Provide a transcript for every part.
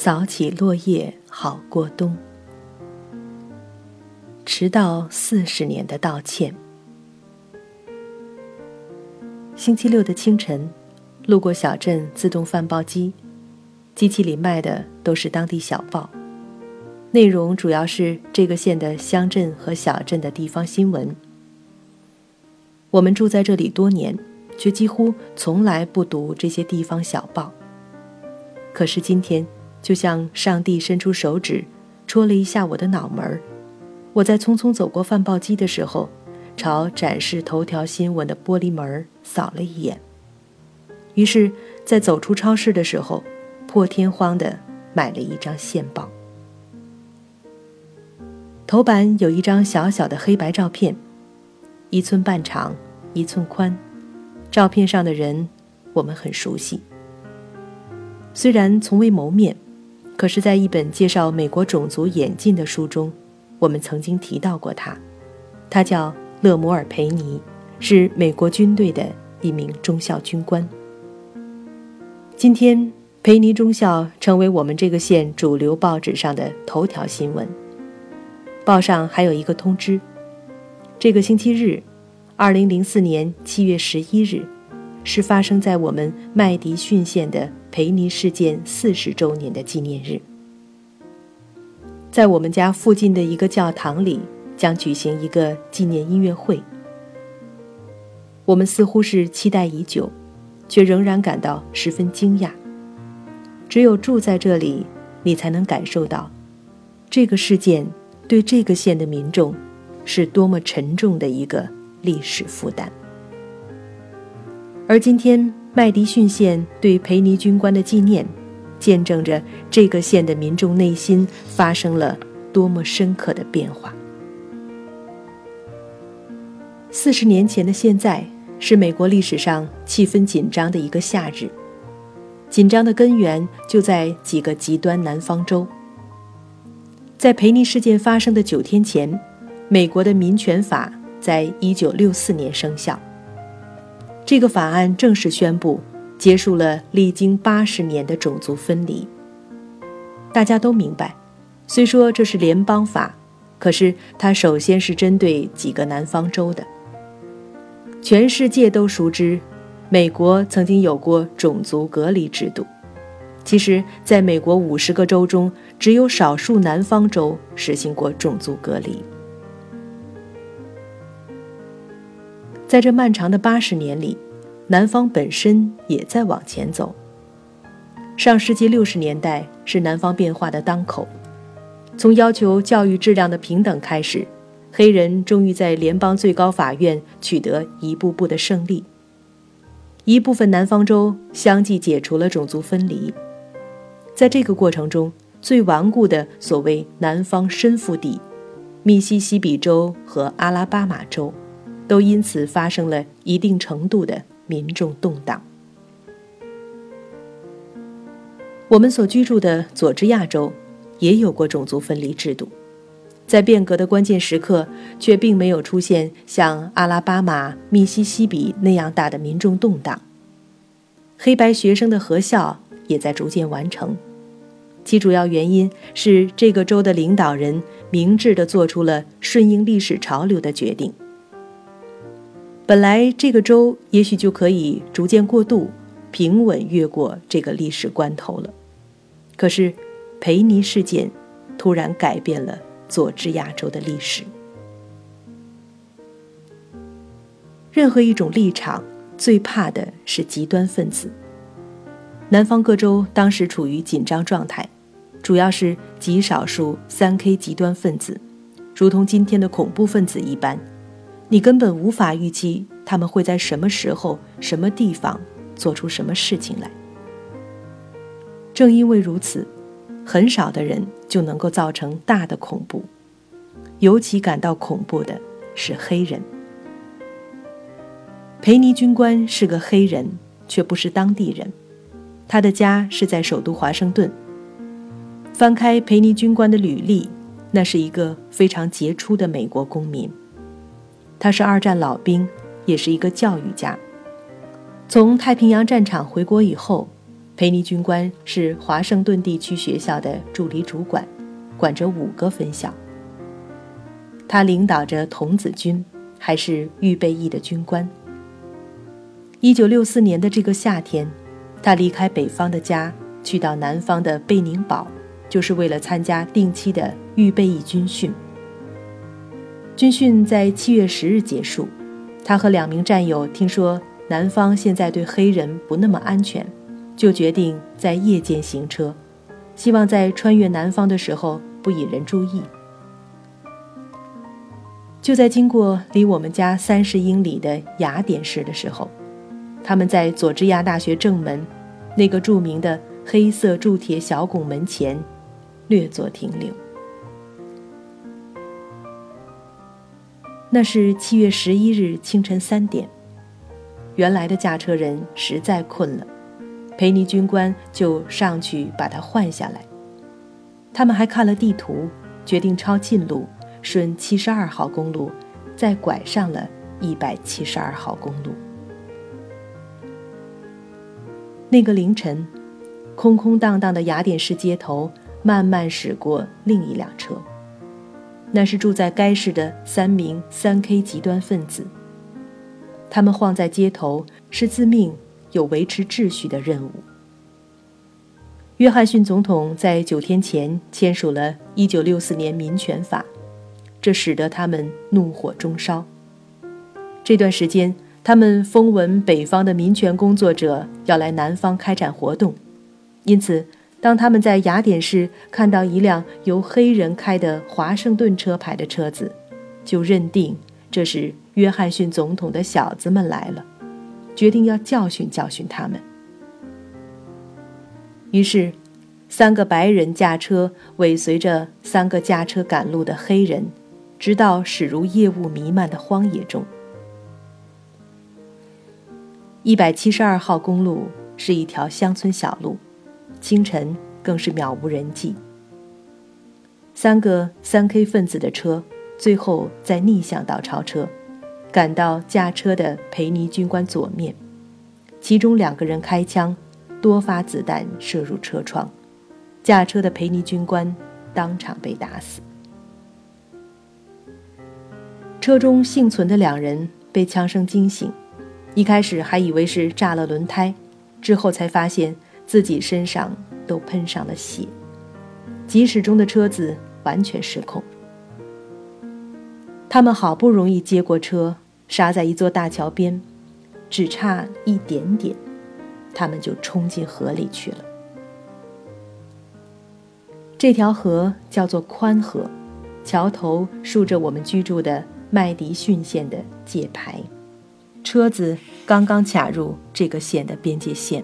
扫起落叶好过冬。迟到四十年的道歉。星期六的清晨，路过小镇自动贩报机，机器里卖的都是当地小报，内容主要是这个县的乡镇和小镇的地方新闻。我们住在这里多年，却几乎从来不读这些地方小报。可是今天，就像上帝伸出手指，戳了一下我的脑门儿。我在匆匆走过饭报机的时候，朝展示头条新闻的玻璃门扫了一眼。于是，在走出超市的时候，破天荒地买了一张线报。头版有一张小小的黑白照片，一寸半长，一寸宽。照片上的人，我们很熟悉。虽然从未谋面，可是，在一本介绍美国种族演进的书中。我们曾经提到过他，他叫勒摩尔·培尼，是美国军队的一名中校军官。今天，培尼中校成为我们这个县主流报纸上的头条新闻。报上还有一个通知：这个星期日，二零零四年七月十一日，是发生在我们麦迪逊县的培尼事件四十周年的纪念日。在我们家附近的一个教堂里，将举行一个纪念音乐会。我们似乎是期待已久，却仍然感到十分惊讶。只有住在这里，你才能感受到，这个事件对这个县的民众，是多么沉重的一个历史负担。而今天，麦迪逊县对培尼军官的纪念。见证着这个县的民众内心发生了多么深刻的变化。四十年前的现在，是美国历史上气氛紧张的一个夏日。紧张的根源就在几个极端南方州。在培尼事件发生的九天前，美国的民权法在一九六四年生效。这个法案正式宣布。结束了历经八十年的种族分离。大家都明白，虽说这是联邦法，可是它首先是针对几个南方州的。全世界都熟知，美国曾经有过种族隔离制度。其实，在美国五十个州中，只有少数南方州实行过种族隔离。在这漫长的八十年里。南方本身也在往前走。上世纪六十年代是南方变化的当口，从要求教育质量的平等开始，黑人终于在联邦最高法院取得一步步的胜利。一部分南方州相继解除了种族分离，在这个过程中，最顽固的所谓南方深腹地——密西西比州和阿拉巴马州，都因此发生了一定程度的。民众动荡。我们所居住的佐治亚州也有过种族分离制度，在变革的关键时刻，却并没有出现像阿拉巴马、密西西比那样大的民众动荡。黑白学生的合校也在逐渐完成，其主要原因是这个州的领导人明智地做出了顺应历史潮流的决定。本来这个州也许就可以逐渐过渡，平稳越过这个历史关头了。可是，培尼事件突然改变了佐治亚州的历史。任何一种立场最怕的是极端分子。南方各州当时处于紧张状态，主要是极少数三 K 极端分子，如同今天的恐怖分子一般。你根本无法预计他们会在什么时候、什么地方做出什么事情来。正因为如此，很少的人就能够造成大的恐怖。尤其感到恐怖的是黑人。培尼军官是个黑人，却不是当地人。他的家是在首都华盛顿。翻开培尼军官的履历，那是一个非常杰出的美国公民。他是二战老兵，也是一个教育家。从太平洋战场回国以后，裴尼军官是华盛顿地区学校的助理主管，管着五个分校。他领导着童子军，还是预备役的军官。一九六四年的这个夏天，他离开北方的家，去到南方的贝宁堡，就是为了参加定期的预备役军训。军训在七月十日结束，他和两名战友听说南方现在对黑人不那么安全，就决定在夜间行车，希望在穿越南方的时候不引人注意。就在经过离我们家三十英里的雅典市的时候，他们在佐治亚大学正门那个著名的黑色铸铁小拱门前略作停留。那是七月十一日清晨三点，原来的驾车人实在困了，裴尼军官就上去把他换下来。他们还看了地图，决定抄近路，顺七十二号公路，再拐上了一百七十二号公路。那个凌晨，空空荡荡的雅典市街头慢慢驶过另一辆车。那是住在该市的三名三 K 极端分子。他们晃在街头，是自命有维持秩序的任务。约翰逊总统在九天前签署了1964年民权法，这使得他们怒火中烧。这段时间，他们风闻北方的民权工作者要来南方开展活动，因此。当他们在雅典市看到一辆由黑人开的华盛顿车牌的车子，就认定这是约翰逊总统的小子们来了，决定要教训教训他们。于是，三个白人驾车尾随着三个驾车赶路的黑人，直到驶入夜雾弥漫的荒野中。一百七十二号公路是一条乡村小路。清晨更是渺无人迹。三个三 K 分子的车最后在逆向道超车，赶到驾车的裴尼军官左面，其中两个人开枪，多发子弹射入车窗，驾车的裴尼军官当场被打死。车中幸存的两人被枪声惊醒，一开始还以为是炸了轮胎，之后才发现。自己身上都喷上了血，疾驶中的车子完全失控。他们好不容易接过车，刹在一座大桥边，只差一点点，他们就冲进河里去了。这条河叫做宽河，桥头竖着我们居住的麦迪逊县的界牌，车子刚刚卡入这个县的边界线。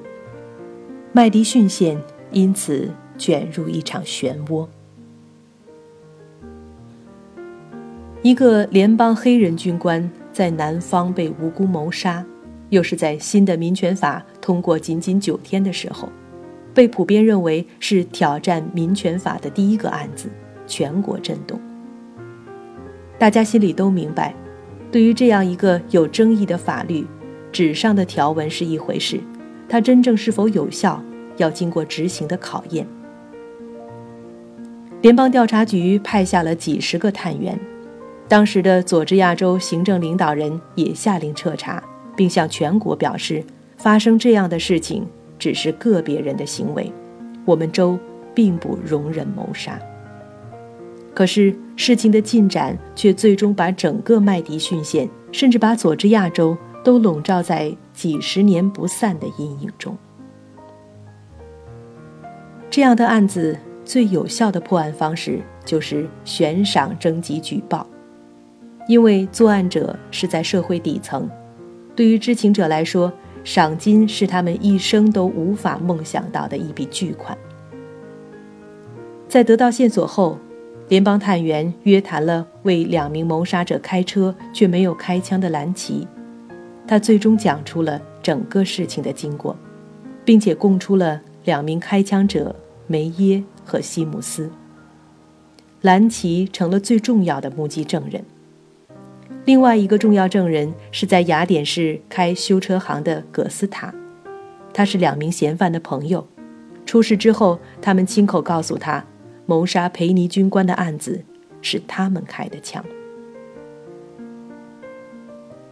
麦迪逊县因此卷入一场漩涡。一个联邦黑人军官在南方被无辜谋杀，又是在新的民权法通过仅仅九天的时候，被普遍认为是挑战民权法的第一个案子，全国震动。大家心里都明白，对于这样一个有争议的法律，纸上的条文是一回事。它真正是否有效，要经过执行的考验。联邦调查局派下了几十个探员，当时的佐治亚州行政领导人也下令彻查，并向全国表示，发生这样的事情只是个别人的行为，我们州并不容忍谋杀。可是事情的进展却最终把整个麦迪逊县，甚至把佐治亚州。都笼罩在几十年不散的阴影中。这样的案子最有效的破案方式就是悬赏征集举报，因为作案者是在社会底层，对于知情者来说，赏金是他们一生都无法梦想到的一笔巨款。在得到线索后，联邦探员约谈了为两名谋杀者开车却没有开枪的兰奇。他最终讲出了整个事情的经过，并且供出了两名开枪者梅耶和西姆斯。兰奇成了最重要的目击证人。另外一个重要证人是在雅典市开修车行的葛斯塔，他是两名嫌犯的朋友，出事之后，他们亲口告诉他，谋杀培尼军官的案子是他们开的枪。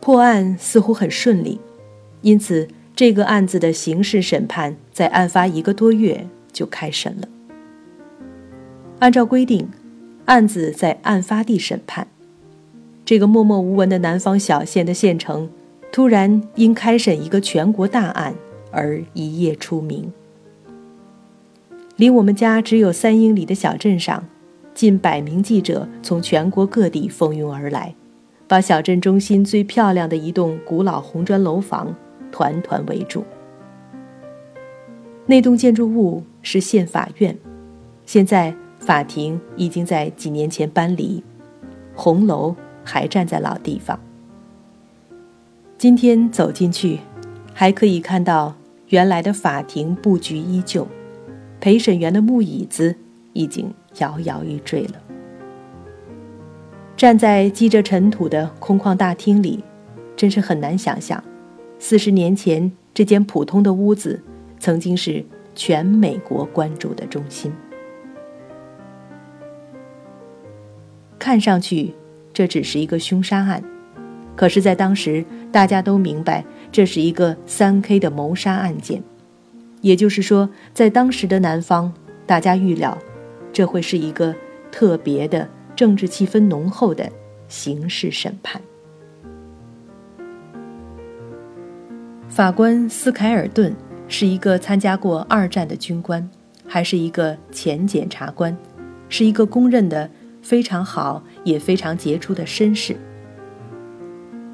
破案似乎很顺利，因此这个案子的刑事审判在案发一个多月就开审了。按照规定，案子在案发地审判。这个默默无闻的南方小县的县城，突然因开审一个全国大案而一夜出名。离我们家只有三英里的小镇上，近百名记者从全国各地蜂拥而来。把小镇中心最漂亮的一栋古老红砖楼房团团围住。那栋建筑物是县法院，现在法庭已经在几年前搬离，红楼还站在老地方。今天走进去，还可以看到原来的法庭布局依旧，陪审员的木椅子已经摇摇欲坠了。站在积着尘土的空旷大厅里，真是很难想象，四十年前这间普通的屋子，曾经是全美国关注的中心。看上去这只是一个凶杀案，可是，在当时大家都明白这是一个三 K 的谋杀案件，也就是说，在当时的南方，大家预料这会是一个特别的。政治气氛浓厚的刑事审判。法官斯凯尔顿是一个参加过二战的军官，还是一个前检察官，是一个公认的非常好也非常杰出的绅士。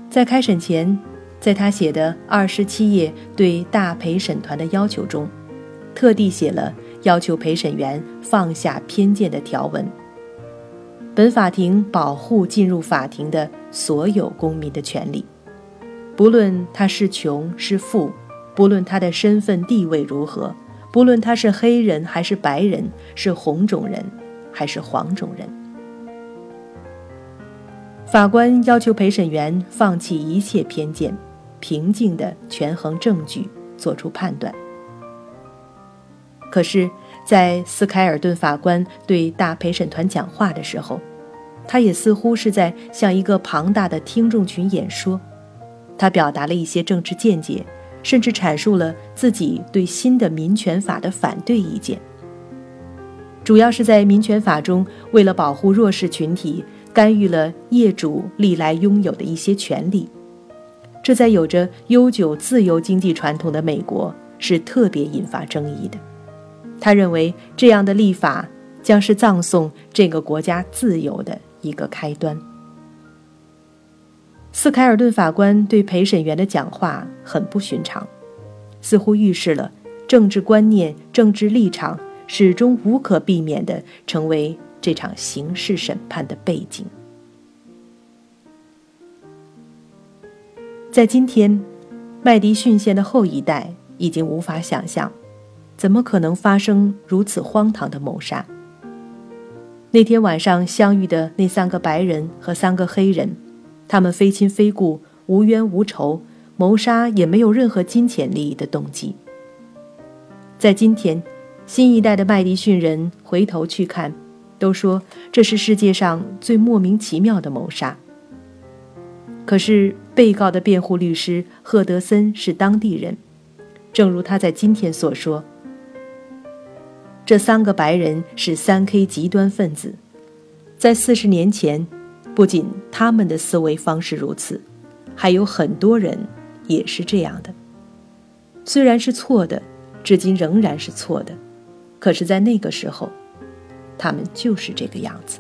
在开审前，在他写的二十七页对大陪审团的要求中，特地写了要求陪审员放下偏见的条文。本法庭保护进入法庭的所有公民的权利，不论他是穷是富，不论他的身份地位如何，不论他是黑人还是白人，是红种人还是黄种人。法官要求陪审员放弃一切偏见，平静地权衡证据，做出判断。可是，在斯凯尔顿法官对大陪审团讲话的时候，他也似乎是在向一个庞大的听众群演说，他表达了一些政治见解，甚至阐述了自己对新的民权法的反对意见。主要是在民权法中，为了保护弱势群体，干预了业主历来拥有的一些权利，这在有着悠久自由经济传统的美国是特别引发争议的。他认为这样的立法将是葬送这个国家自由的。一个开端。斯凯尔顿法官对陪审员的讲话很不寻常，似乎预示了政治观念、政治立场始终无可避免地成为这场刑事审判的背景。在今天，麦迪逊县的后一代已经无法想象，怎么可能发生如此荒唐的谋杀。那天晚上相遇的那三个白人和三个黑人，他们非亲非故，无冤无仇，谋杀也没有任何金钱利益的动机。在今天，新一代的麦迪逊人回头去看，都说这是世界上最莫名其妙的谋杀。可是被告的辩护律师赫德森是当地人，正如他在今天所说。这三个白人是三 K 极端分子，在四十年前，不仅他们的思维方式如此，还有很多人也是这样的。虽然是错的，至今仍然是错的，可是，在那个时候，他们就是这个样子。